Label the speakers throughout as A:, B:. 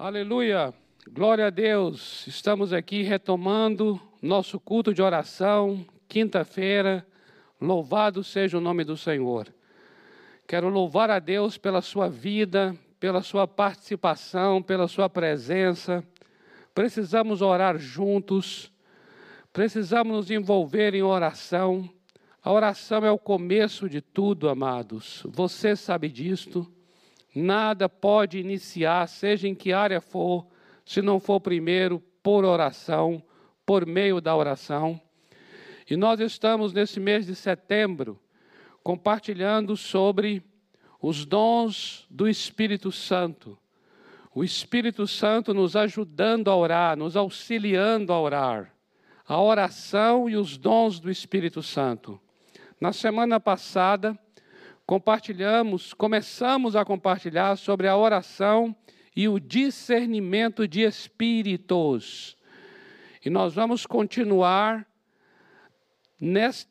A: Aleluia, glória a Deus. Estamos aqui retomando nosso culto de oração, quinta-feira. Louvado seja o nome do Senhor. Quero louvar a Deus pela sua vida, pela sua participação, pela sua presença. Precisamos orar juntos, precisamos nos envolver em oração. A oração é o começo de tudo, amados. Você sabe disto. Nada pode iniciar, seja em que área for, se não for primeiro por oração, por meio da oração. E nós estamos nesse mês de setembro compartilhando sobre os dons do Espírito Santo. O Espírito Santo nos ajudando a orar, nos auxiliando a orar. A oração e os dons do Espírito Santo. Na semana passada, compartilhamos, começamos a compartilhar sobre a oração e o discernimento de espíritos. E nós vamos continuar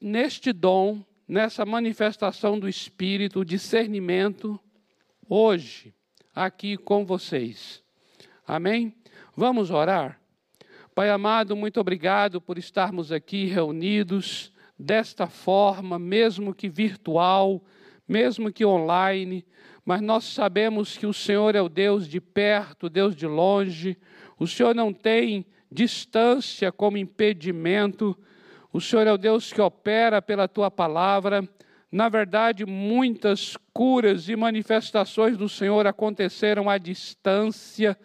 A: neste dom, nessa manifestação do Espírito, o discernimento, hoje, aqui com vocês. Amém? Vamos orar? Pai amado, muito obrigado por estarmos aqui reunidos desta forma, mesmo que virtual mesmo que online, mas nós sabemos que o Senhor é o Deus de perto, Deus de longe, o Senhor não tem distância como impedimento, o Senhor é o Deus que opera pela tua palavra. Na verdade, muitas curas e manifestações do Senhor aconteceram à distância,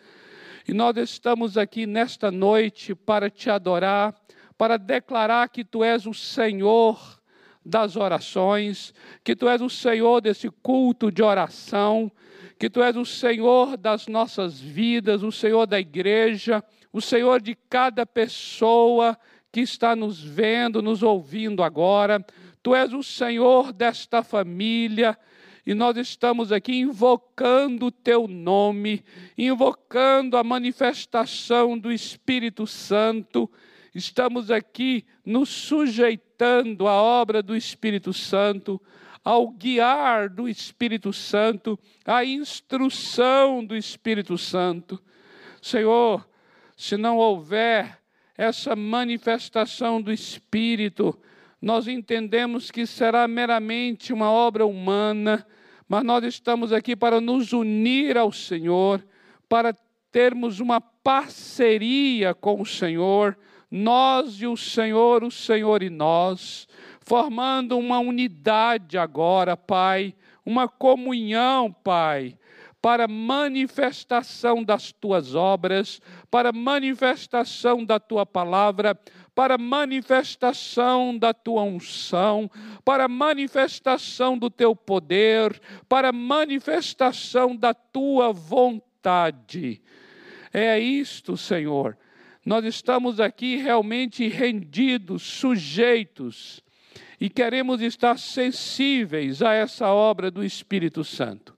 A: e nós estamos aqui nesta noite para te adorar, para declarar que tu és o Senhor das orações, que tu és o Senhor desse culto de oração, que tu és o Senhor das nossas vidas, o Senhor da igreja, o Senhor de cada pessoa que está nos vendo, nos ouvindo agora. Tu és o Senhor desta família. E nós estamos aqui invocando o teu nome, invocando a manifestação do Espírito Santo, estamos aqui nos sujeitando à obra do Espírito Santo, ao guiar do Espírito Santo, à instrução do Espírito Santo. Senhor, se não houver essa manifestação do Espírito, nós entendemos que será meramente uma obra humana, mas nós estamos aqui para nos unir ao Senhor, para termos uma parceria com o Senhor, nós e o Senhor, o Senhor e nós, formando uma unidade agora, Pai, uma comunhão, Pai, para manifestação das tuas obras, para manifestação da tua palavra, para manifestação da tua unção, para manifestação do teu poder, para manifestação da tua vontade. É isto, Senhor, nós estamos aqui realmente rendidos, sujeitos, e queremos estar sensíveis a essa obra do Espírito Santo.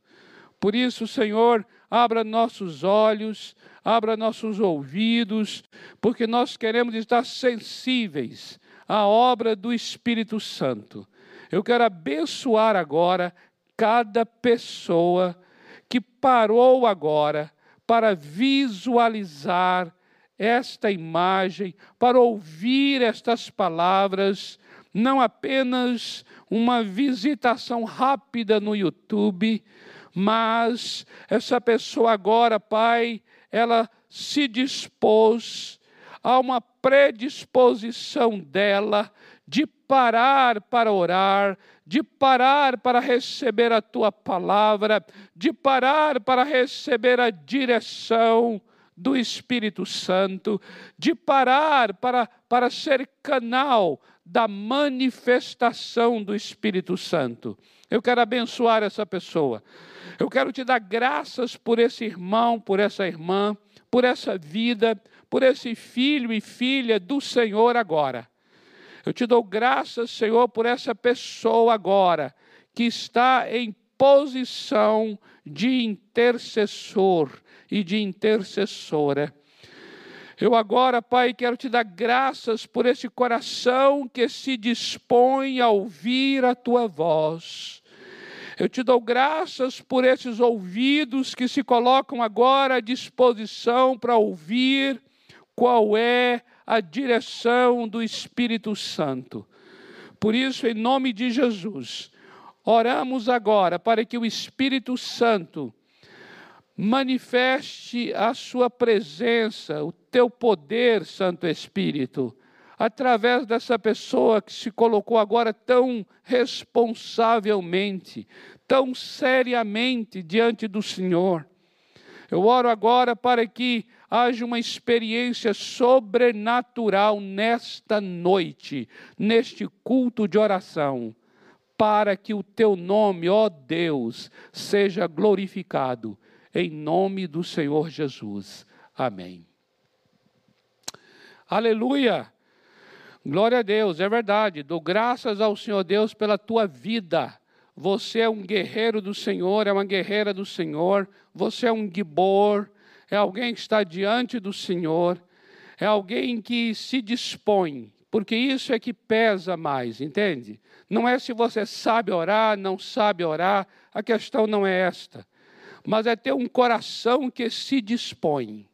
A: Por isso, Senhor, abra nossos olhos, abra nossos ouvidos, porque nós queremos estar sensíveis à obra do Espírito Santo. Eu quero abençoar agora cada pessoa que parou agora para visualizar esta imagem, para ouvir estas palavras, não apenas uma visitação rápida no YouTube, mas essa pessoa agora, Pai, ela se dispôs, a uma predisposição dela de parar para orar, de parar para receber a tua palavra, de parar para receber a direção do Espírito Santo, de parar para, para ser canal da manifestação do Espírito Santo. Eu quero abençoar essa pessoa. Eu quero te dar graças por esse irmão, por essa irmã, por essa vida, por esse filho e filha do Senhor agora. Eu te dou graças, Senhor, por essa pessoa agora que está em posição de intercessor e de intercessora. Eu agora, Pai, quero te dar graças por esse coração que se dispõe a ouvir a tua voz. Eu te dou graças por esses ouvidos que se colocam agora à disposição para ouvir qual é a direção do Espírito Santo. Por isso, em nome de Jesus, oramos agora para que o Espírito Santo manifeste a sua presença, o teu poder, Santo Espírito, através dessa pessoa que se colocou agora tão responsavelmente, tão seriamente diante do Senhor. Eu oro agora para que haja uma experiência sobrenatural nesta noite, neste culto de oração, para que o teu nome, ó Deus, seja glorificado, em nome do Senhor Jesus. Amém. Aleluia! Glória a Deus, é verdade. Dou graças ao Senhor Deus pela tua vida. Você é um guerreiro do Senhor, é uma guerreira do Senhor. Você é um gibor, é alguém que está diante do Senhor, é alguém que se dispõe, porque isso é que pesa mais, entende? Não é se você sabe orar, não sabe orar, a questão não é esta, mas é ter um coração que se dispõe.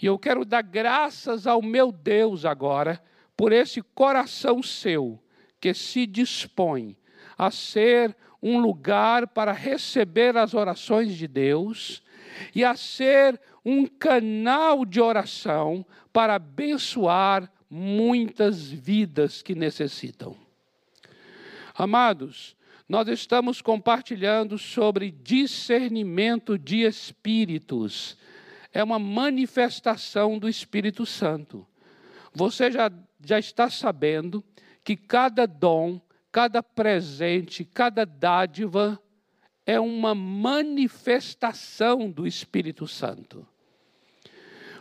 A: E eu quero dar graças ao meu Deus agora por esse coração seu que se dispõe a ser um lugar para receber as orações de Deus e a ser um canal de oração para abençoar muitas vidas que necessitam. Amados, nós estamos compartilhando sobre discernimento de espíritos. É uma manifestação do Espírito Santo. Você já, já está sabendo que cada dom, cada presente, cada dádiva é uma manifestação do Espírito Santo.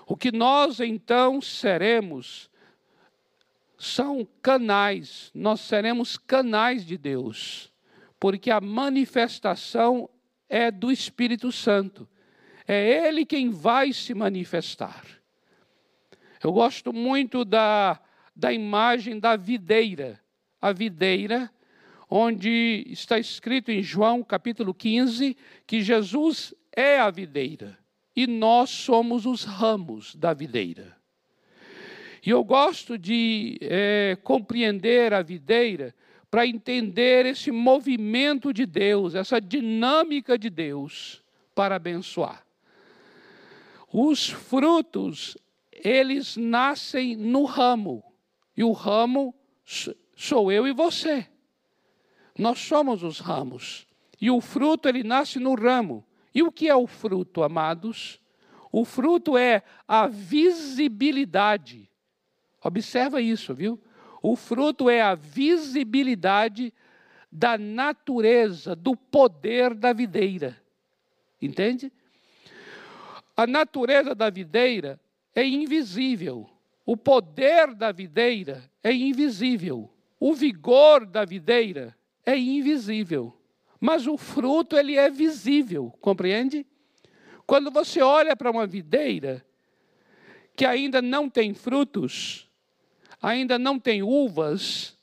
A: O que nós então seremos são canais, nós seremos canais de Deus, porque a manifestação é do Espírito Santo, é Ele quem vai se manifestar. Eu gosto muito da, da imagem da videira. A videira onde está escrito em João capítulo 15 que Jesus é a videira e nós somos os ramos da videira. E eu gosto de é, compreender a videira para entender esse movimento de Deus, essa dinâmica de Deus para abençoar. Os frutos, eles nascem no ramo, e o ramo sou eu e você. Nós somos os ramos. E o fruto, ele nasce no ramo. E o que é o fruto, amados? O fruto é a visibilidade. Observa isso, viu? O fruto é a visibilidade da natureza, do poder da videira. Entende? A natureza da videira é invisível. O poder da videira é invisível. O vigor da videira é invisível, mas o fruto ele é visível, compreende? Quando você olha para uma videira que ainda não tem frutos, ainda não tem uvas,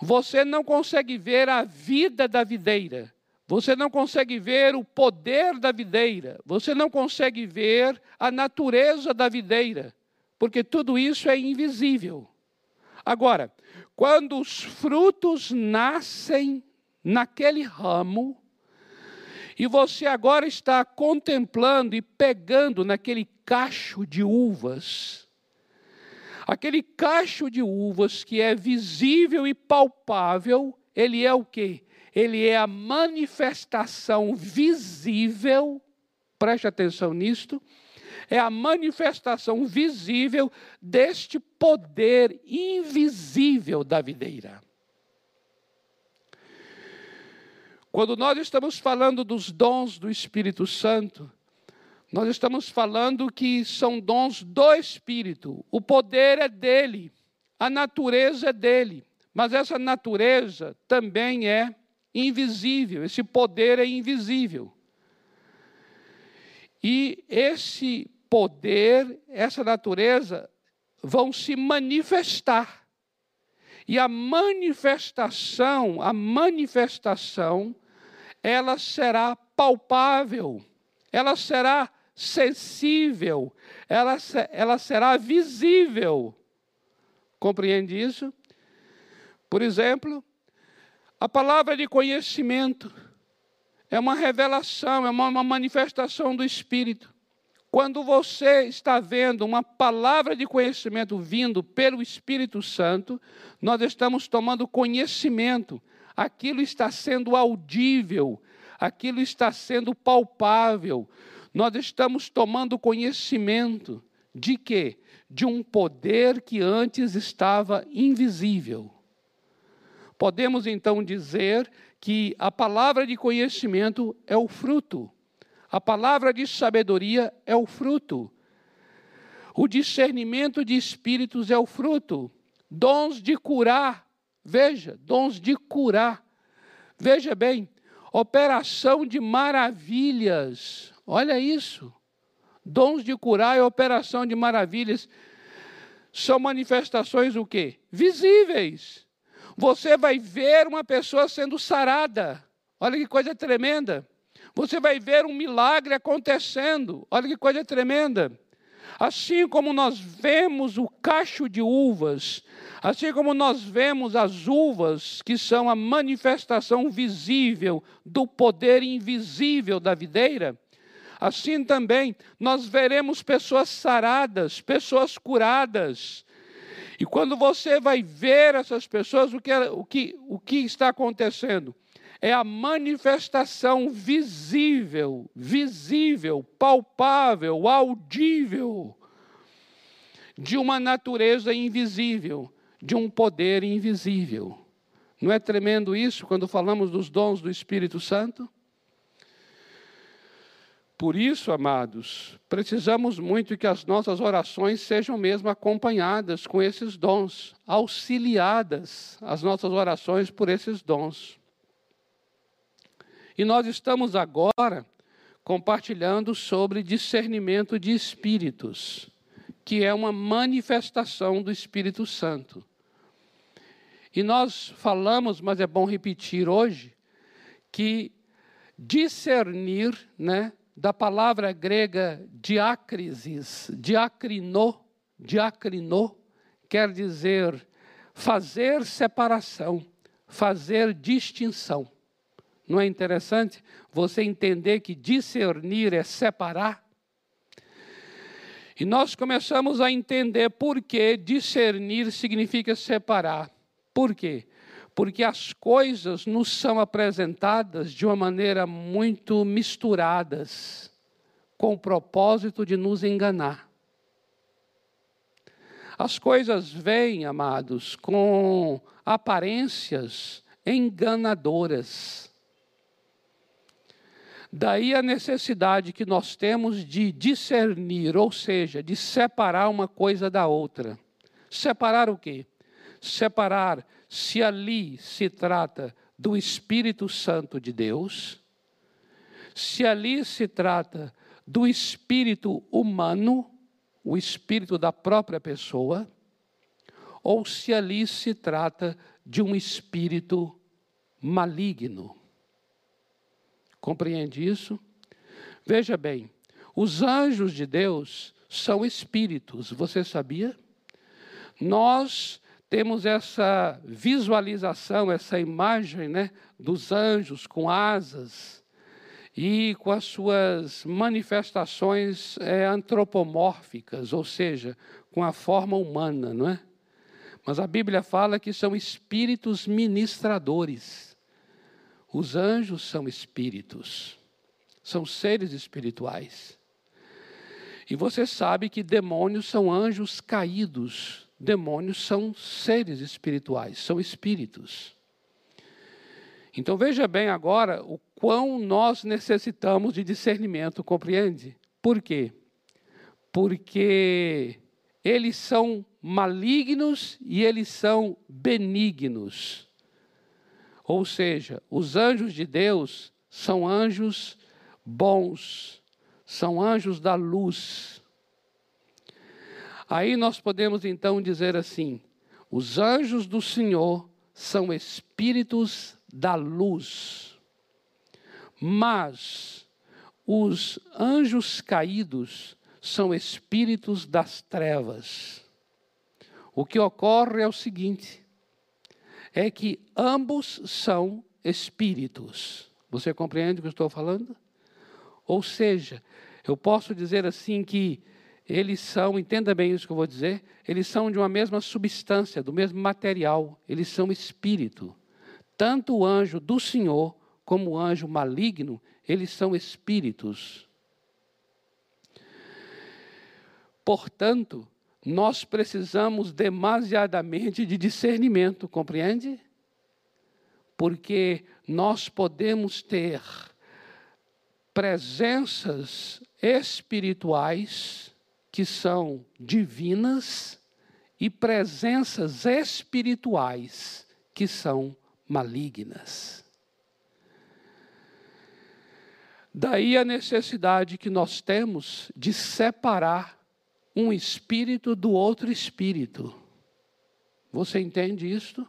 A: você não consegue ver a vida da videira. Você não consegue ver o poder da videira, você não consegue ver a natureza da videira, porque tudo isso é invisível. Agora, quando os frutos nascem naquele ramo, e você agora está contemplando e pegando naquele cacho de uvas, aquele cacho de uvas que é visível e palpável, ele é o quê? Ele é a manifestação visível, preste atenção nisto, é a manifestação visível deste poder invisível da videira. Quando nós estamos falando dos dons do Espírito Santo, nós estamos falando que são dons do Espírito. O poder é dele, a natureza é dele, mas essa natureza também é invisível, esse poder é invisível. E esse poder, essa natureza vão se manifestar. E a manifestação, a manifestação ela será palpável, ela será sensível, ela, ela será visível. Compreende isso? Por exemplo, a palavra de conhecimento é uma revelação, é uma, uma manifestação do Espírito. Quando você está vendo uma palavra de conhecimento vindo pelo Espírito Santo, nós estamos tomando conhecimento, aquilo está sendo audível, aquilo está sendo palpável. Nós estamos tomando conhecimento de quê? De um poder que antes estava invisível. Podemos então dizer que a palavra de conhecimento é o fruto, a palavra de sabedoria é o fruto, o discernimento de espíritos é o fruto, dons de curar, veja, dons de curar. Veja bem, operação de maravilhas, olha isso. Dons de curar e operação de maravilhas são manifestações o quê? Visíveis você vai ver uma pessoa sendo sarada. Olha que coisa tremenda. Você vai ver um milagre acontecendo. Olha que coisa tremenda. Assim como nós vemos o cacho de uvas, assim como nós vemos as uvas, que são a manifestação visível do poder invisível da videira, assim também nós veremos pessoas saradas, pessoas curadas, e quando você vai ver essas pessoas, o que, o que, o que está acontecendo? É a manifestação visível, visível, palpável, audível, de uma natureza invisível, de um poder invisível. Não é tremendo isso quando falamos dos dons do Espírito Santo? Por isso, amados, precisamos muito que as nossas orações sejam mesmo acompanhadas com esses dons, auxiliadas as nossas orações por esses dons. E nós estamos agora compartilhando sobre discernimento de espíritos, que é uma manifestação do Espírito Santo. E nós falamos, mas é bom repetir hoje, que discernir, né, da palavra grega diácrisis, diacrino, diacrino, quer dizer fazer separação, fazer distinção. Não é interessante você entender que discernir é separar? E nós começamos a entender por que discernir significa separar. Por quê? Porque as coisas nos são apresentadas de uma maneira muito misturadas, com o propósito de nos enganar. As coisas vêm, amados, com aparências enganadoras. Daí a necessidade que nós temos de discernir, ou seja, de separar uma coisa da outra. Separar o quê? Separar se ali se trata do Espírito Santo de Deus, se ali se trata do espírito humano, o espírito da própria pessoa, ou se ali se trata de um espírito maligno. Compreende isso? Veja bem, os anjos de Deus são espíritos, você sabia? Nós temos essa visualização, essa imagem né, dos anjos com asas e com as suas manifestações é, antropomórficas, ou seja, com a forma humana, não é? Mas a Bíblia fala que são espíritos ministradores. Os anjos são espíritos, são seres espirituais. E você sabe que demônios são anjos caídos, demônios são seres espirituais, são espíritos. Então veja bem agora o quão nós necessitamos de discernimento, compreende? Por quê? Porque eles são malignos e eles são benignos. Ou seja, os anjos de Deus são anjos bons, são anjos da luz, Aí nós podemos então dizer assim: os anjos do Senhor são espíritos da luz. Mas os anjos caídos são espíritos das trevas. O que ocorre é o seguinte: é que ambos são espíritos. Você compreende o que eu estou falando? Ou seja, eu posso dizer assim que eles são, entenda bem isso que eu vou dizer, eles são de uma mesma substância, do mesmo material, eles são espírito. Tanto o anjo do Senhor como o anjo maligno, eles são espíritos. Portanto, nós precisamos demasiadamente de discernimento, compreende? Porque nós podemos ter presenças espirituais que são divinas e presenças espirituais que são malignas. Daí a necessidade que nós temos de separar um espírito do outro espírito. Você entende isto?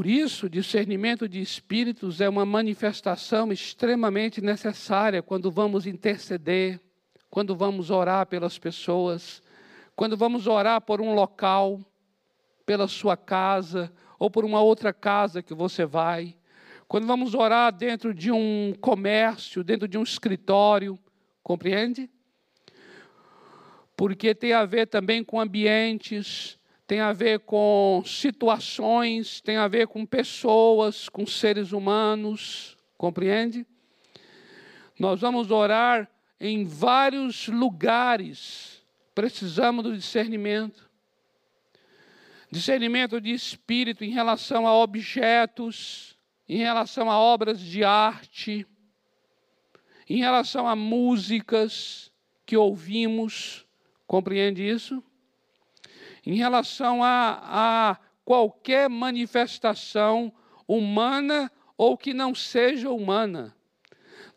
A: Por isso, discernimento de espíritos é uma manifestação extremamente necessária quando vamos interceder, quando vamos orar pelas pessoas, quando vamos orar por um local, pela sua casa ou por uma outra casa que você vai, quando vamos orar dentro de um comércio, dentro de um escritório, compreende? Porque tem a ver também com ambientes, tem a ver com situações, tem a ver com pessoas, com seres humanos, compreende? Nós vamos orar em vários lugares, precisamos do discernimento. Discernimento de espírito em relação a objetos, em relação a obras de arte, em relação a músicas que ouvimos, compreende isso? Em relação a, a qualquer manifestação humana ou que não seja humana.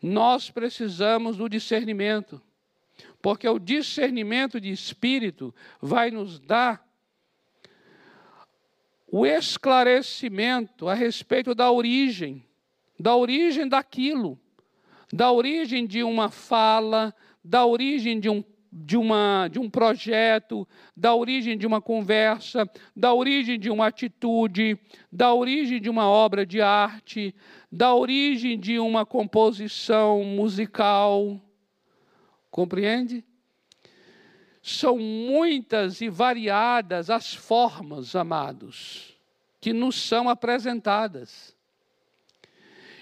A: Nós precisamos do discernimento, porque o discernimento de espírito vai nos dar o esclarecimento a respeito da origem, da origem daquilo, da origem de uma fala, da origem de um de, uma, de um projeto, da origem de uma conversa, da origem de uma atitude, da origem de uma obra de arte, da origem de uma composição musical. Compreende? São muitas e variadas as formas, amados, que nos são apresentadas.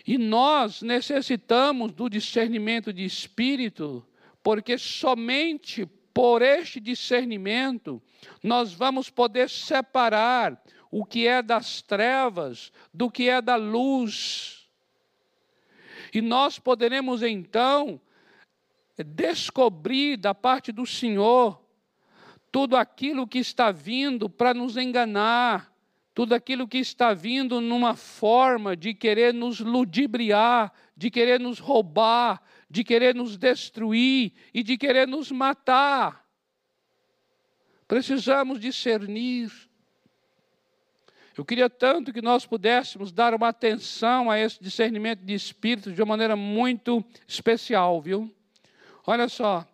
A: E nós necessitamos do discernimento de espírito porque somente por este discernimento nós vamos poder separar o que é das trevas do que é da luz. E nós poderemos então descobrir da parte do Senhor tudo aquilo que está vindo para nos enganar, tudo aquilo que está vindo numa forma de querer nos ludibriar, de querer nos roubar, de querer nos destruir e de querer nos matar. Precisamos discernir. Eu queria tanto que nós pudéssemos dar uma atenção a esse discernimento de espírito de uma maneira muito especial, viu? Olha só.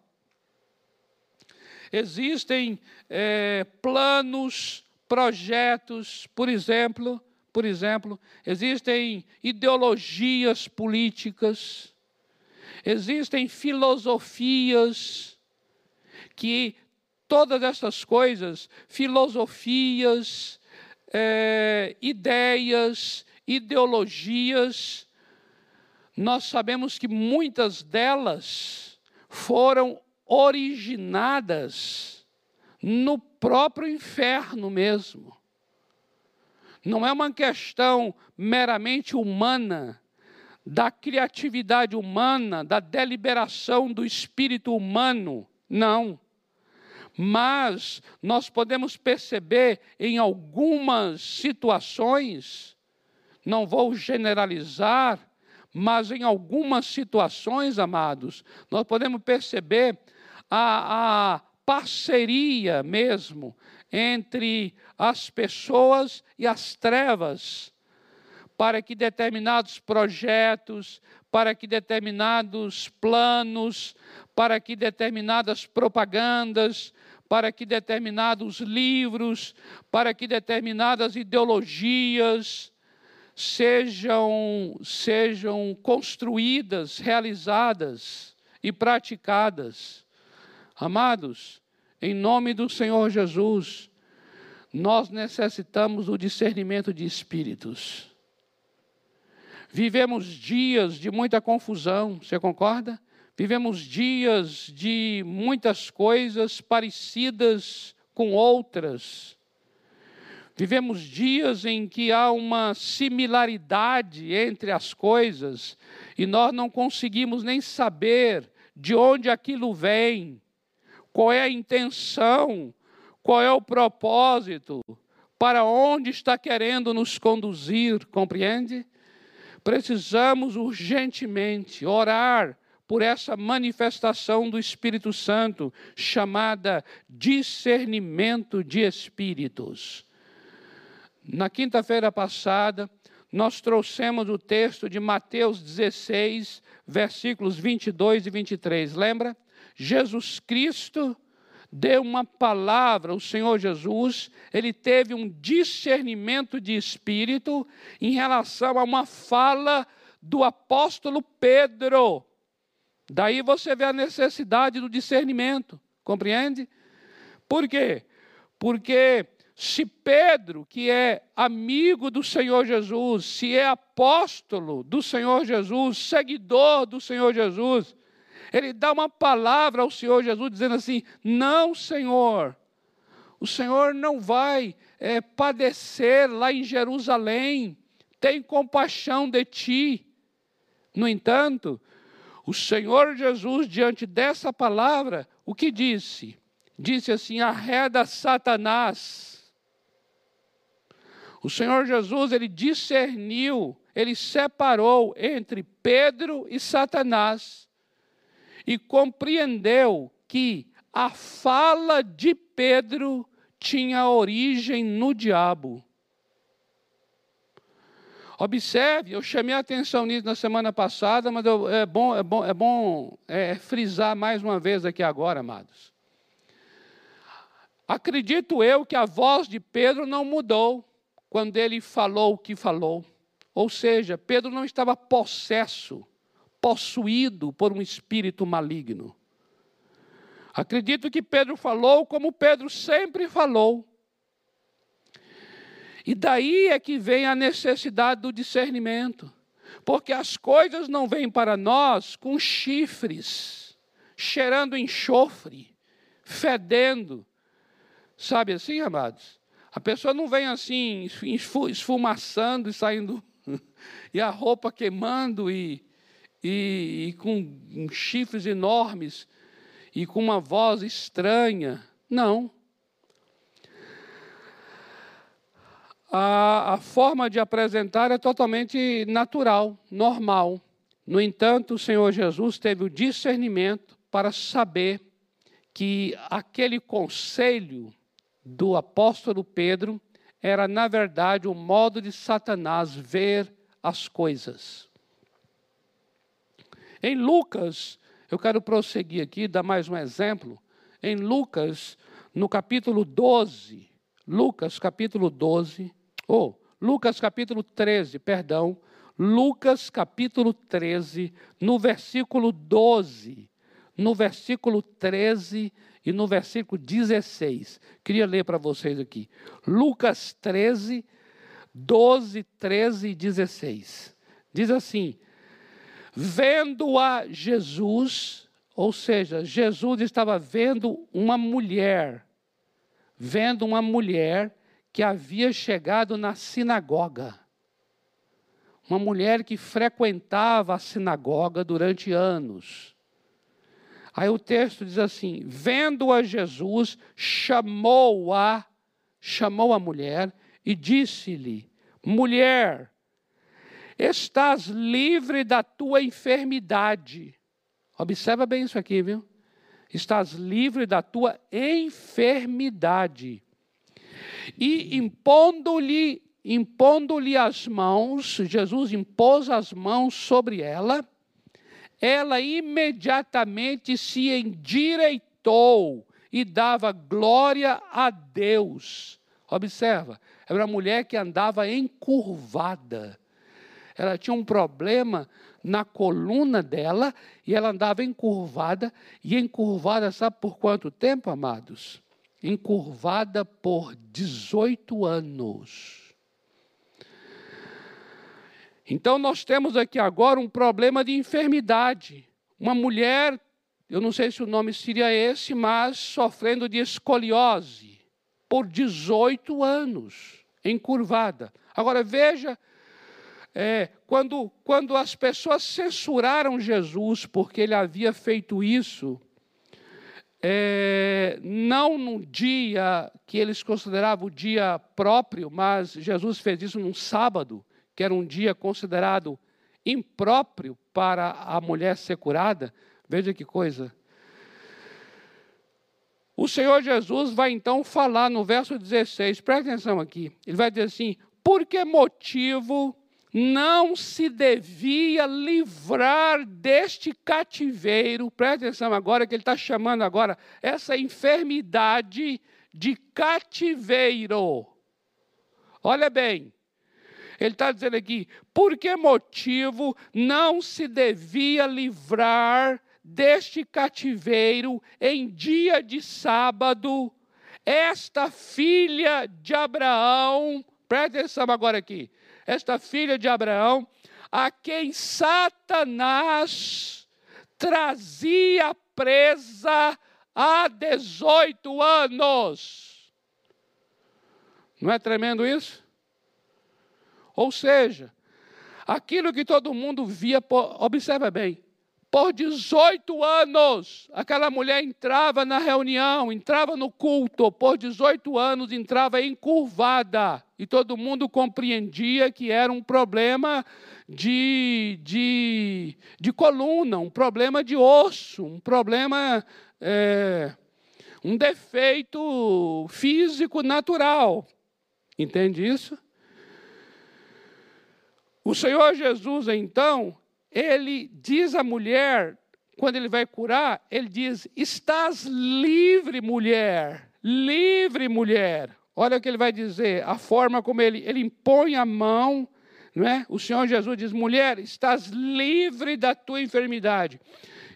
A: Existem é, planos, projetos, por exemplo, por exemplo, existem ideologias políticas, Existem filosofias que todas essas coisas, filosofias, é, ideias, ideologias, nós sabemos que muitas delas foram originadas no próprio inferno mesmo. Não é uma questão meramente humana, da criatividade humana, da deliberação do espírito humano. Não. Mas nós podemos perceber em algumas situações, não vou generalizar, mas em algumas situações, amados, nós podemos perceber a, a parceria mesmo entre as pessoas e as trevas para que determinados projetos, para que determinados planos, para que determinadas propagandas, para que determinados livros, para que determinadas ideologias sejam, sejam construídas, realizadas e praticadas. Amados, em nome do Senhor Jesus, nós necessitamos do discernimento de espíritos. Vivemos dias de muita confusão, você concorda? Vivemos dias de muitas coisas parecidas com outras. Vivemos dias em que há uma similaridade entre as coisas e nós não conseguimos nem saber de onde aquilo vem, qual é a intenção, qual é o propósito, para onde está querendo nos conduzir, compreende? Precisamos urgentemente orar por essa manifestação do Espírito Santo, chamada discernimento de espíritos. Na quinta-feira passada, nós trouxemos o texto de Mateus 16, versículos 22 e 23. Lembra? Jesus Cristo deu uma palavra, o Senhor Jesus, ele teve um discernimento de espírito em relação a uma fala do apóstolo Pedro. Daí você vê a necessidade do discernimento, compreende? Por quê? Porque se Pedro, que é amigo do Senhor Jesus, se é apóstolo do Senhor Jesus, seguidor do Senhor Jesus, ele dá uma palavra ao Senhor Jesus dizendo assim: Não, Senhor, o Senhor não vai é, padecer lá em Jerusalém, tem compaixão de ti. No entanto, o Senhor Jesus, diante dessa palavra, o que disse? Disse assim: arreda Satanás. O Senhor Jesus, ele discerniu, ele separou entre Pedro e Satanás e compreendeu que a fala de Pedro tinha origem no diabo. Observe, eu chamei a atenção nisso na semana passada, mas eu, é bom, é bom, é bom é, frisar mais uma vez aqui agora, amados. Acredito eu que a voz de Pedro não mudou quando ele falou o que falou. Ou seja, Pedro não estava possesso, possuído por um espírito maligno. Acredito que Pedro falou como Pedro sempre falou. E daí é que vem a necessidade do discernimento. Porque as coisas não vêm para nós com chifres, cheirando enxofre, fedendo. Sabe assim, amados? A pessoa não vem assim, esfumaçando e saindo, e a roupa queimando e, e, e com chifres enormes e com uma voz estranha. Não. a, a forma de apresentar é totalmente natural, normal. No entanto, o Senhor Jesus teve o discernimento para saber que aquele conselho do apóstolo Pedro era, na verdade, o modo de Satanás ver as coisas. Em Lucas, eu quero prosseguir aqui, dar mais um exemplo. Em Lucas, no capítulo 12, Lucas capítulo 12, ou oh, Lucas capítulo 13, perdão, Lucas capítulo 13, no versículo 12, no versículo 13 e no versículo 16. Queria ler para vocês aqui. Lucas 13, 12, 13 e 16. Diz assim: Vendo a Jesus, ou seja, Jesus estava vendo uma mulher, vendo uma mulher que havia chegado na sinagoga. Uma mulher que frequentava a sinagoga durante anos. Aí o texto diz assim: vendo a Jesus, chamou-a, chamou a mulher e disse-lhe: Mulher, estás livre da tua enfermidade. Observa bem isso aqui, viu? Estás livre da tua enfermidade e impondo-lhe impondo-lhe as mãos, Jesus impôs as mãos sobre ela, ela imediatamente se endireitou e dava glória a Deus. Observa, era uma mulher que andava encurvada. Ela tinha um problema na coluna dela e ela andava encurvada. E encurvada, sabe por quanto tempo, amados? Encurvada por 18 anos. Então, nós temos aqui agora um problema de enfermidade. Uma mulher, eu não sei se o nome seria esse, mas sofrendo de escoliose por 18 anos, encurvada. Agora, veja é, quando, quando as pessoas censuraram Jesus porque ele havia feito isso, é, não num dia que eles consideravam o dia próprio, mas Jesus fez isso num sábado, que era um dia considerado impróprio para a mulher ser curada. Veja que coisa. O Senhor Jesus vai então falar no verso 16, presta atenção aqui. Ele vai dizer assim: por que motivo não se devia livrar deste cativeiro, preste atenção agora que ele está chamando agora essa enfermidade de cativeiro. Olha bem, ele está dizendo aqui, por que motivo não se devia livrar deste cativeiro em dia de sábado esta filha de Abraão, preste atenção agora aqui, esta filha de Abraão, a quem Satanás trazia presa há 18 anos. Não é tremendo isso? Ou seja, aquilo que todo mundo via, observa bem, por 18 anos, aquela mulher entrava na reunião, entrava no culto, por 18 anos entrava encurvada, e todo mundo compreendia que era um problema de, de, de coluna, um problema de osso, um problema, é, um defeito físico natural. Entende isso? O Senhor Jesus, então, ele diz à mulher, quando ele vai curar, ele diz: Estás livre, mulher, livre, mulher. Olha o que ele vai dizer, a forma como ele, ele impõe a mão, não é? O Senhor Jesus diz: Mulher, estás livre da tua enfermidade.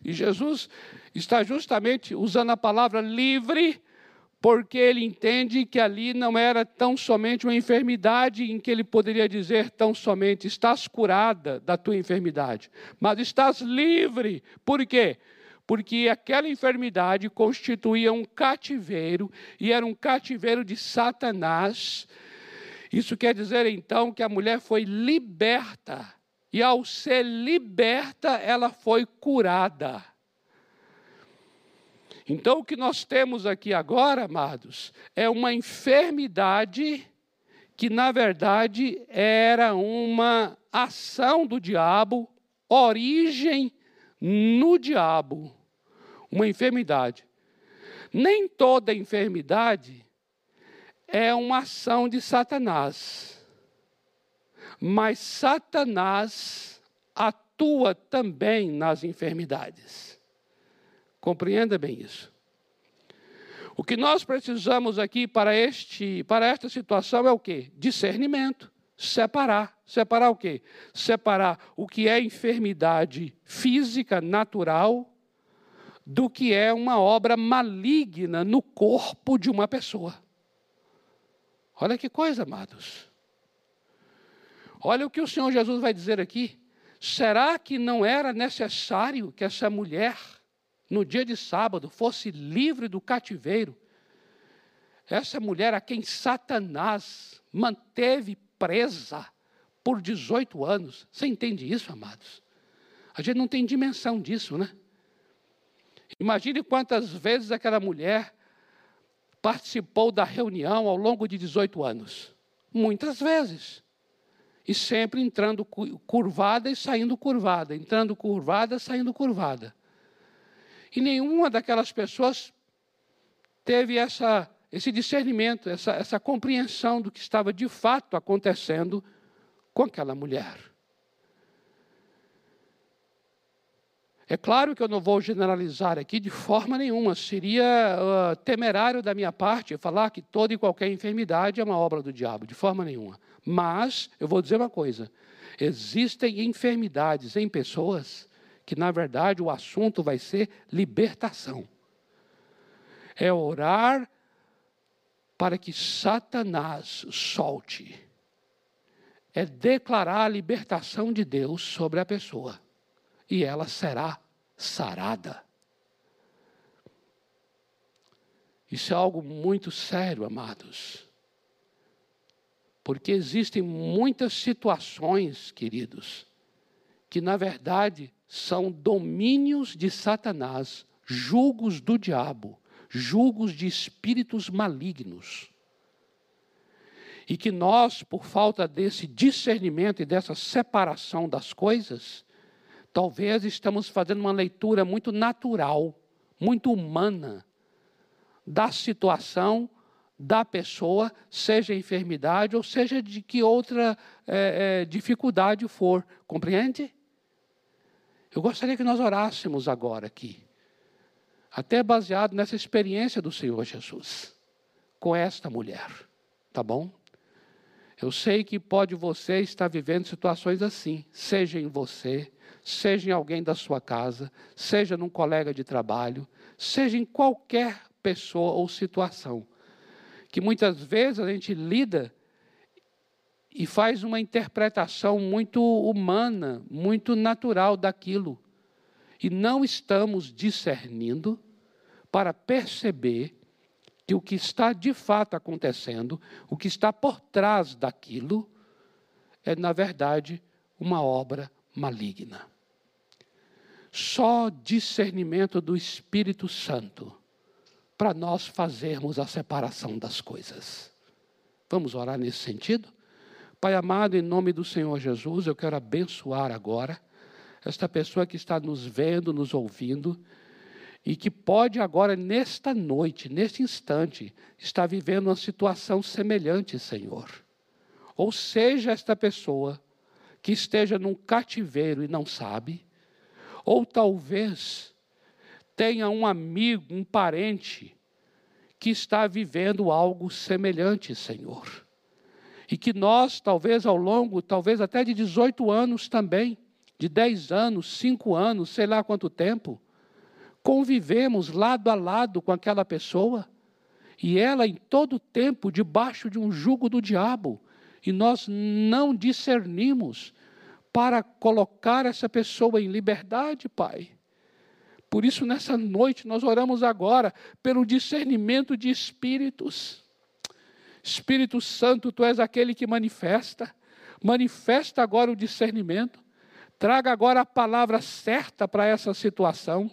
A: E Jesus está justamente usando a palavra livre porque ele entende que ali não era tão somente uma enfermidade em que ele poderia dizer tão somente estás curada da tua enfermidade, mas estás livre. Por quê? Porque aquela enfermidade constituía um cativeiro e era um cativeiro de Satanás. Isso quer dizer então que a mulher foi liberta. E ao ser liberta, ela foi curada. Então, o que nós temos aqui agora, amados, é uma enfermidade que, na verdade, era uma ação do diabo, origem no diabo. Uma enfermidade. Nem toda enfermidade é uma ação de Satanás. Mas Satanás atua também nas enfermidades. Compreenda bem isso. O que nós precisamos aqui para, este, para esta situação é o quê? Discernimento. Separar. Separar o quê? Separar o que é enfermidade física, natural, do que é uma obra maligna no corpo de uma pessoa. Olha que coisa, amados. Olha o que o Senhor Jesus vai dizer aqui. Será que não era necessário que essa mulher no dia de sábado, fosse livre do cativeiro. Essa mulher a quem Satanás manteve presa por 18 anos. Você entende isso, amados? A gente não tem dimensão disso, né? Imagine quantas vezes aquela mulher participou da reunião ao longo de 18 anos. Muitas vezes. E sempre entrando curvada e saindo curvada, entrando curvada, saindo curvada. E nenhuma daquelas pessoas teve essa, esse discernimento, essa, essa compreensão do que estava de fato acontecendo com aquela mulher. É claro que eu não vou generalizar aqui de forma nenhuma, seria uh, temerário da minha parte falar que toda e qualquer enfermidade é uma obra do diabo, de forma nenhuma. Mas eu vou dizer uma coisa: existem enfermidades em pessoas que, na verdade, o assunto vai ser libertação. É orar para que Satanás solte. É declarar a libertação de Deus sobre a pessoa. E ela será sarada. Isso é algo muito sério, amados. Porque existem muitas situações, queridos, que na verdade são domínios de Satanás, julgos do diabo, julgos de espíritos malignos. E que nós, por falta desse discernimento e dessa separação das coisas, talvez estamos fazendo uma leitura muito natural, muito humana da situação da pessoa, seja enfermidade ou seja de que outra é, é, dificuldade for. Compreende? Eu gostaria que nós orássemos agora aqui, até baseado nessa experiência do Senhor Jesus, com esta mulher, tá bom? Eu sei que pode você estar vivendo situações assim, seja em você, seja em alguém da sua casa, seja num colega de trabalho, seja em qualquer pessoa ou situação que muitas vezes a gente lida e faz uma interpretação muito humana, muito natural daquilo. E não estamos discernindo para perceber que o que está de fato acontecendo, o que está por trás daquilo, é, na verdade, uma obra maligna. Só discernimento do Espírito Santo para nós fazermos a separação das coisas. Vamos orar nesse sentido? Pai amado, em nome do Senhor Jesus, eu quero abençoar agora esta pessoa que está nos vendo, nos ouvindo, e que pode agora, nesta noite, neste instante, estar vivendo uma situação semelhante, Senhor. Ou seja, esta pessoa que esteja num cativeiro e não sabe, ou talvez tenha um amigo, um parente, que está vivendo algo semelhante, Senhor. E que nós, talvez ao longo, talvez até de 18 anos também, de 10 anos, 5 anos, sei lá quanto tempo, convivemos lado a lado com aquela pessoa, e ela em todo tempo debaixo de um jugo do diabo, e nós não discernimos para colocar essa pessoa em liberdade, Pai. Por isso, nessa noite, nós oramos agora pelo discernimento de espíritos. Espírito Santo, tu és aquele que manifesta. Manifesta agora o discernimento. Traga agora a palavra certa para essa situação.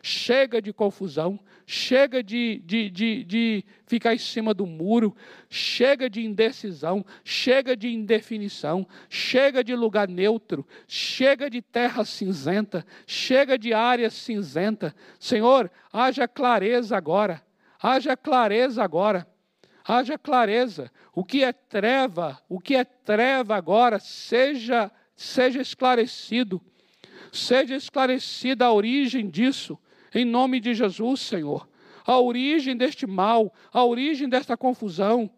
A: Chega de confusão, chega de, de, de, de, ficar em cima do muro, chega de indecisão, chega de indefinição, chega de lugar neutro, chega de terra cinzenta, chega de área cinzenta. Senhor, haja clareza agora, haja clareza agora, haja clareza. O que é treva, o que é treva agora, seja, seja esclarecido, seja esclarecida a origem disso em nome de Jesus, Senhor. A origem deste mal, a origem desta confusão.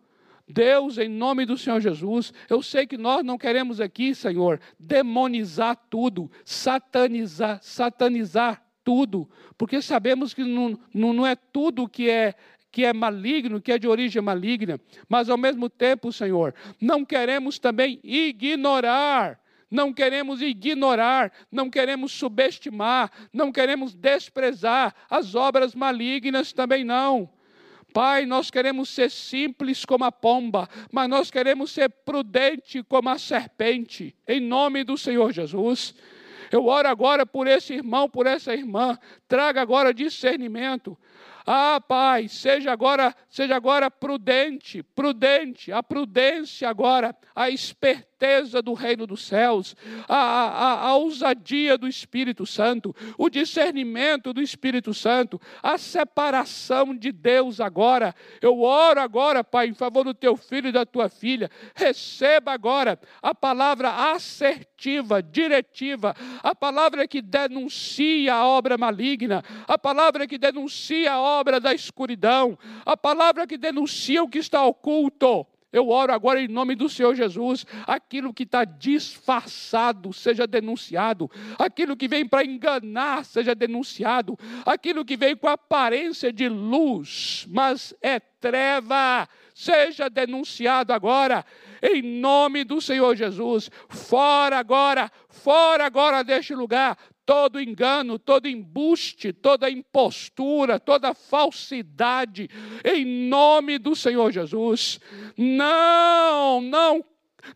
A: Deus, em nome do Senhor Jesus, eu sei que nós não queremos aqui, Senhor, demonizar tudo, satanizar, satanizar tudo, porque sabemos que não, não, não é tudo que é que é maligno, que é de origem maligna, mas ao mesmo tempo, Senhor, não queremos também ignorar não queremos ignorar, não queremos subestimar, não queremos desprezar as obras malignas também não. Pai, nós queremos ser simples como a pomba, mas nós queremos ser prudente como a serpente, em nome do Senhor Jesus. Eu oro agora por esse irmão, por essa irmã, traga agora discernimento Ah, Pai, seja agora, seja agora prudente, prudente, a prudência agora, a esperteza do reino dos céus, a, a, a ousadia do Espírito Santo, o discernimento do Espírito Santo, a separação de Deus agora. Eu oro agora, Pai, em favor do teu filho e da tua filha. Receba agora a palavra assertiva, diretiva, a palavra que denuncia a obra maligna, a palavra que denuncia a obra da escuridão, a palavra que denuncia o que está oculto. Eu oro agora em nome do Senhor Jesus, aquilo que está disfarçado seja denunciado, aquilo que vem para enganar seja denunciado, aquilo que vem com aparência de luz, mas é treva, seja denunciado agora, em nome do Senhor Jesus. Fora agora, fora agora deste lugar, todo engano, todo embuste, toda impostura, toda falsidade, em nome do Senhor Jesus. Não, não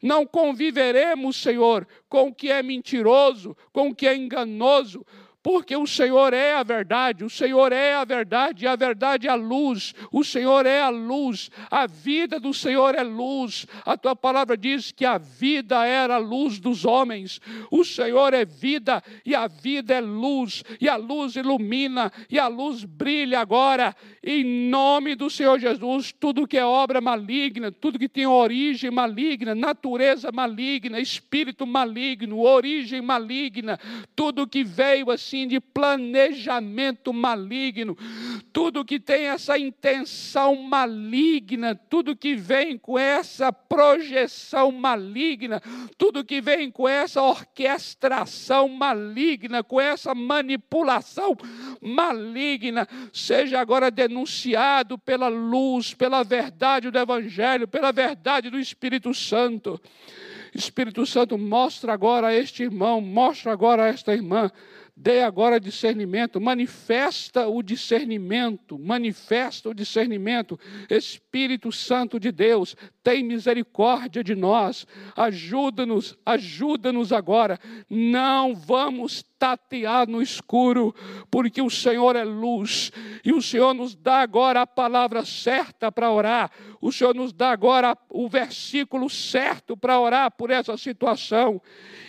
A: não conviveremos, Senhor, com o que é mentiroso, com o que é enganoso, porque o Senhor é a verdade, o Senhor é a verdade, e a verdade é a luz, o Senhor é a luz, a vida do Senhor é luz. A tua palavra diz que a vida era a luz dos homens, o Senhor é vida e a vida é luz, e a luz ilumina e a luz brilha agora, em nome do Senhor Jesus. Tudo que é obra maligna, tudo que tem origem maligna, natureza maligna, espírito maligno, origem maligna, tudo que veio assim assim de planejamento maligno, tudo que tem essa intenção maligna, tudo que vem com essa projeção maligna, tudo que vem com essa orquestração maligna, com essa manipulação maligna, seja agora denunciado pela luz, pela verdade do Evangelho, pela verdade do Espírito Santo. Espírito Santo, mostra agora a este irmão, mostra agora a esta irmã Dê agora discernimento, manifesta o discernimento, manifesta o discernimento. Espírito Santo de Deus, tem misericórdia de nós, ajuda-nos, ajuda-nos agora. Não vamos tatear no escuro, porque o Senhor é luz e o Senhor nos dá agora a palavra certa para orar. O Senhor nos dá agora o versículo certo para orar por essa situação.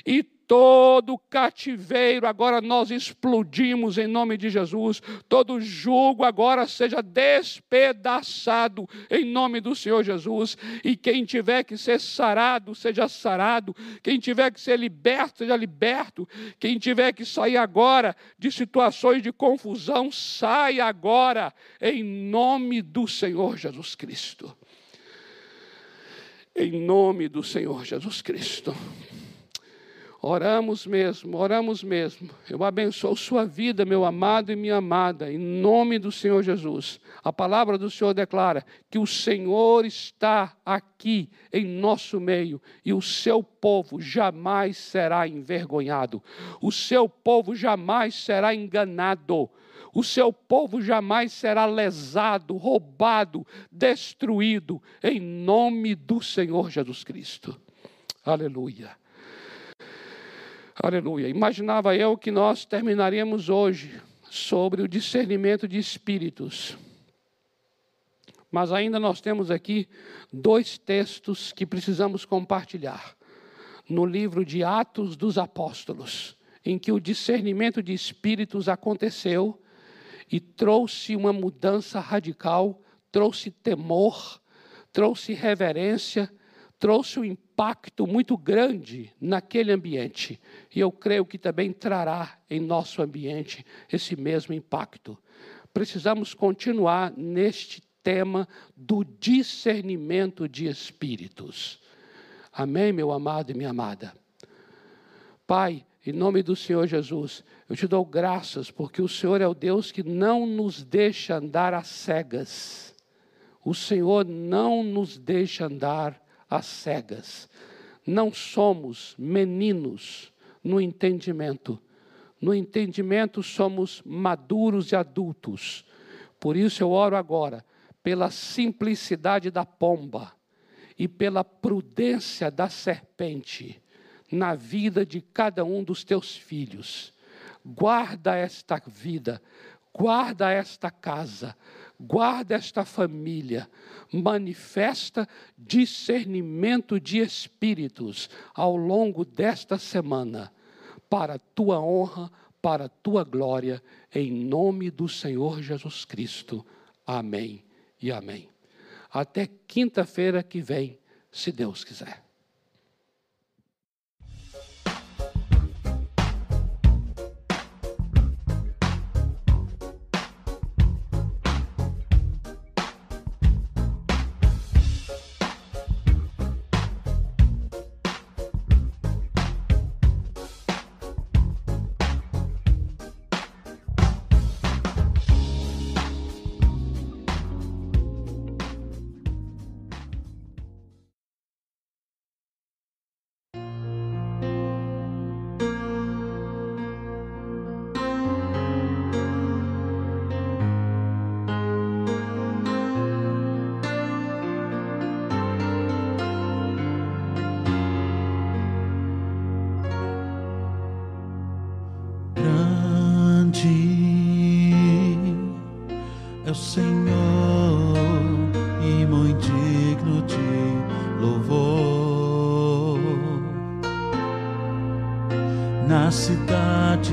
A: E todo cativeiro agora nós explodimos em nome de Jesus, todo jugo agora seja despedaçado em nome do Senhor Jesus, e quem tiver que ser sarado, seja sarado, quem tiver que ser liberto, seja liberto, quem tiver que sair agora de situações de confusão, saia agora em nome do Senhor Jesus Cristo. Em nome do Senhor Jesus Cristo. Oramos mesmo, oramos mesmo. Eu abençoo sua vida, meu amado e minha amada, em nome do Senhor Jesus. A palavra do Senhor declara que o Senhor está aqui em nosso meio e o seu povo jamais será envergonhado, o seu povo jamais será enganado. O seu povo jamais será lesado, roubado, destruído, em nome do Senhor Jesus Cristo. Aleluia. Aleluia. Imaginava eu que nós terminaríamos hoje sobre o discernimento de espíritos. Mas ainda nós temos aqui dois textos que precisamos compartilhar. No livro de Atos dos Apóstolos, em que o discernimento de espíritos aconteceu e trouxe uma mudança radical, trouxe temor, trouxe reverência, trouxe um impacto muito grande naquele ambiente. E eu creio que também trará em nosso ambiente esse mesmo impacto. Precisamos continuar neste tema do discernimento de espíritos. Amém, meu amado e minha amada? Pai, em nome do Senhor Jesus, eu te dou graças porque o Senhor é o Deus que não nos deixa andar às cegas. O Senhor não nos deixa andar às cegas. Não somos meninos no entendimento. No entendimento somos maduros e adultos. Por isso eu oro agora pela simplicidade da pomba e pela prudência da serpente na vida de cada um dos teus filhos. Guarda esta vida,
B: guarda esta casa, guarda esta família, manifesta discernimento de espíritos ao longo desta semana, para a tua honra, para a tua glória, em nome do Senhor Jesus Cristo. Amém e amém. Até quinta-feira que vem, se Deus quiser.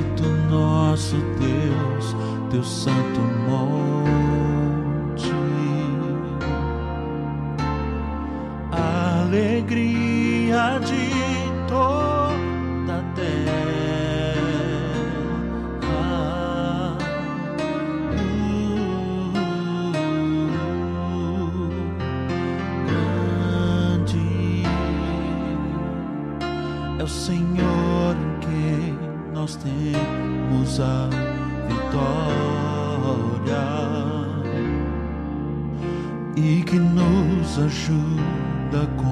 C: Bendito nosso Deus, teu
B: santo monte.
C: Alegria de temos a vitória.
B: E que nos ajuda com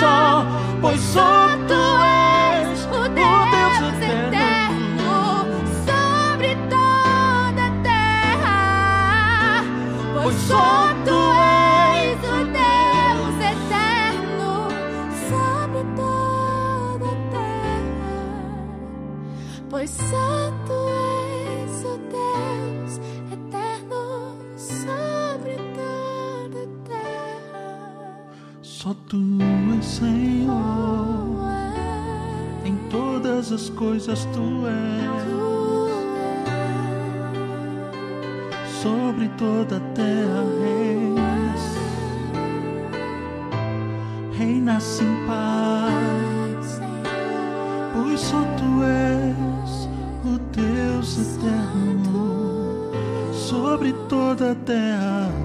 C: só, pois
B: só tu coisas tu és. Sobre toda a terra reis, reinas em paz, pois só tu és o Deus eterno sobre toda a terra.